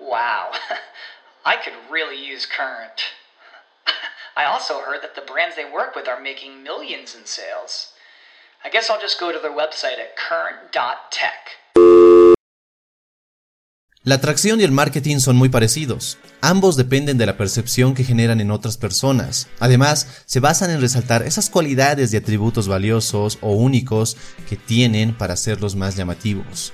Wow, I could really use Current. I also heard that the brands they work with are making millions in sales. I guess I'll just go to their website at current.tech. La atracción y el marketing son muy parecidos. Ambos dependen de la percepción que generan en otras personas. Además, se basan en resaltar esas cualidades y atributos valiosos o únicos que tienen para hacerlos más llamativos.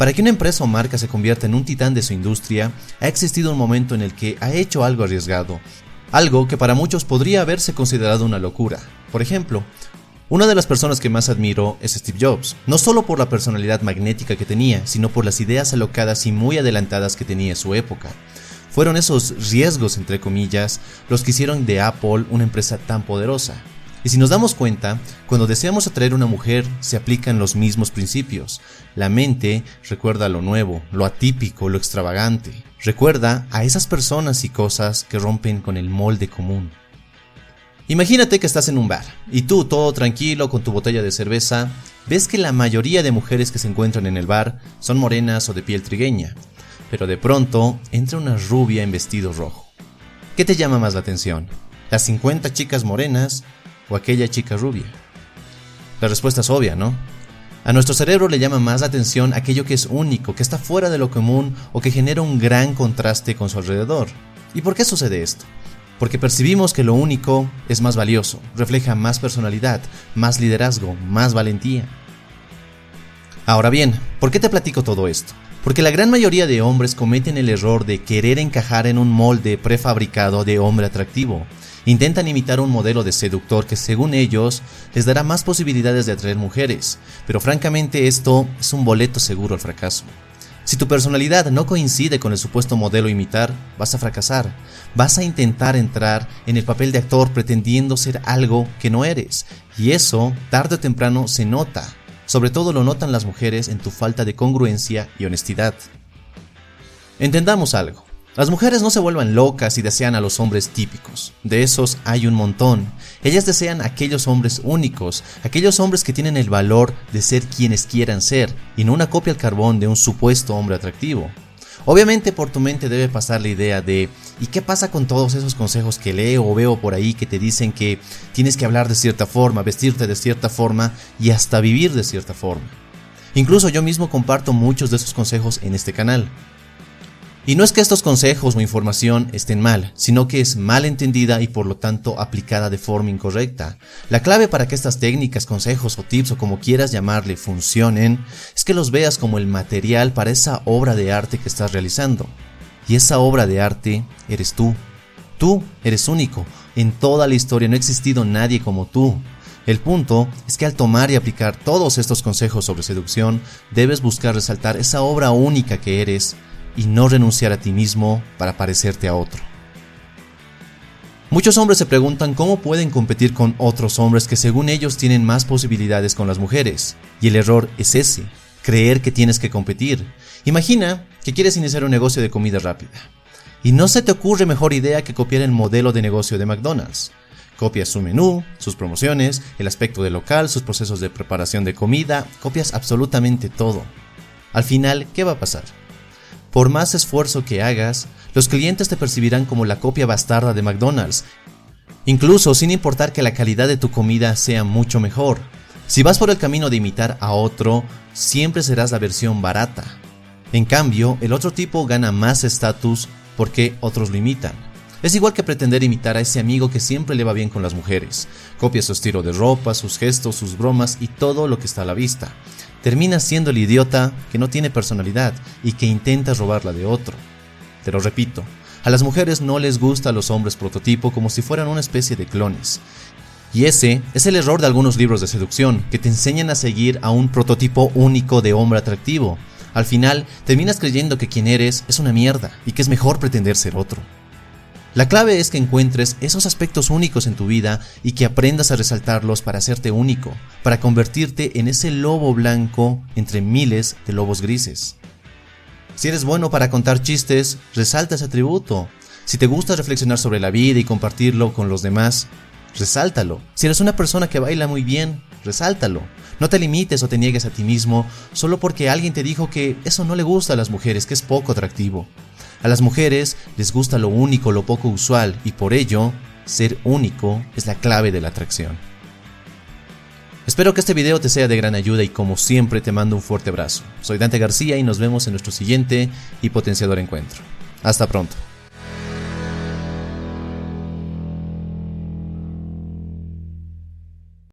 Para que una empresa o marca se convierta en un titán de su industria, ha existido un momento en el que ha hecho algo arriesgado, algo que para muchos podría haberse considerado una locura. Por ejemplo, una de las personas que más admiro es Steve Jobs, no solo por la personalidad magnética que tenía, sino por las ideas alocadas y muy adelantadas que tenía en su época. Fueron esos riesgos, entre comillas, los que hicieron de Apple una empresa tan poderosa. Y si nos damos cuenta, cuando deseamos atraer a una mujer, se aplican los mismos principios. La mente recuerda lo nuevo, lo atípico, lo extravagante. Recuerda a esas personas y cosas que rompen con el molde común. Imagínate que estás en un bar y tú, todo tranquilo con tu botella de cerveza, ves que la mayoría de mujeres que se encuentran en el bar son morenas o de piel trigueña, pero de pronto entra una rubia en vestido rojo. ¿Qué te llama más la atención? ¿Las 50 chicas morenas o aquella chica rubia? La respuesta es obvia, ¿no? A nuestro cerebro le llama más la atención aquello que es único, que está fuera de lo común o que genera un gran contraste con su alrededor. ¿Y por qué sucede esto? porque percibimos que lo único es más valioso, refleja más personalidad, más liderazgo, más valentía. Ahora bien, ¿por qué te platico todo esto? Porque la gran mayoría de hombres cometen el error de querer encajar en un molde prefabricado de hombre atractivo. Intentan imitar un modelo de seductor que según ellos les dará más posibilidades de atraer mujeres, pero francamente esto es un boleto seguro al fracaso. Si tu personalidad no coincide con el supuesto modelo imitar, vas a fracasar. Vas a intentar entrar en el papel de actor pretendiendo ser algo que no eres. Y eso, tarde o temprano, se nota. Sobre todo lo notan las mujeres en tu falta de congruencia y honestidad. Entendamos algo. Las mujeres no se vuelvan locas y desean a los hombres típicos. De esos hay un montón. Ellas desean aquellos hombres únicos, aquellos hombres que tienen el valor de ser quienes quieran ser, y no una copia al carbón de un supuesto hombre atractivo. Obviamente por tu mente debe pasar la idea de ¿y qué pasa con todos esos consejos que leo o veo por ahí que te dicen que tienes que hablar de cierta forma, vestirte de cierta forma y hasta vivir de cierta forma? Incluso yo mismo comparto muchos de esos consejos en este canal. Y no es que estos consejos o información estén mal, sino que es mal entendida y por lo tanto aplicada de forma incorrecta. La clave para que estas técnicas, consejos o tips o como quieras llamarle funcionen es que los veas como el material para esa obra de arte que estás realizando. Y esa obra de arte eres tú. Tú eres único. En toda la historia no ha existido nadie como tú. El punto es que al tomar y aplicar todos estos consejos sobre seducción, debes buscar resaltar esa obra única que eres y no renunciar a ti mismo para parecerte a otro. Muchos hombres se preguntan cómo pueden competir con otros hombres que según ellos tienen más posibilidades con las mujeres. Y el error es ese, creer que tienes que competir. Imagina que quieres iniciar un negocio de comida rápida. Y no se te ocurre mejor idea que copiar el modelo de negocio de McDonald's. Copias su menú, sus promociones, el aspecto del local, sus procesos de preparación de comida, copias absolutamente todo. Al final, ¿qué va a pasar? Por más esfuerzo que hagas, los clientes te percibirán como la copia bastarda de McDonald's, incluso sin importar que la calidad de tu comida sea mucho mejor. Si vas por el camino de imitar a otro, siempre serás la versión barata. En cambio, el otro tipo gana más estatus porque otros lo imitan. Es igual que pretender imitar a ese amigo que siempre le va bien con las mujeres. Copia su estilo de ropa, sus gestos, sus bromas y todo lo que está a la vista termina siendo el idiota que no tiene personalidad y que intenta robarla de otro. Te lo repito, a las mujeres no les gusta a los hombres prototipo como si fueran una especie de clones. Y ese es el error de algunos libros de seducción, que te enseñan a seguir a un prototipo único de hombre atractivo. Al final, terminas creyendo que quien eres es una mierda y que es mejor pretender ser otro. La clave es que encuentres esos aspectos únicos en tu vida y que aprendas a resaltarlos para hacerte único, para convertirte en ese lobo blanco entre miles de lobos grises. Si eres bueno para contar chistes, resalta ese atributo. Si te gusta reflexionar sobre la vida y compartirlo con los demás, resáltalo. Si eres una persona que baila muy bien, resáltalo. No te limites o te niegues a ti mismo solo porque alguien te dijo que eso no le gusta a las mujeres, que es poco atractivo. A las mujeres les gusta lo único, lo poco usual, y por ello, ser único es la clave de la atracción. Espero que este video te sea de gran ayuda y como siempre te mando un fuerte abrazo. Soy Dante García y nos vemos en nuestro siguiente y potenciador encuentro. Hasta pronto.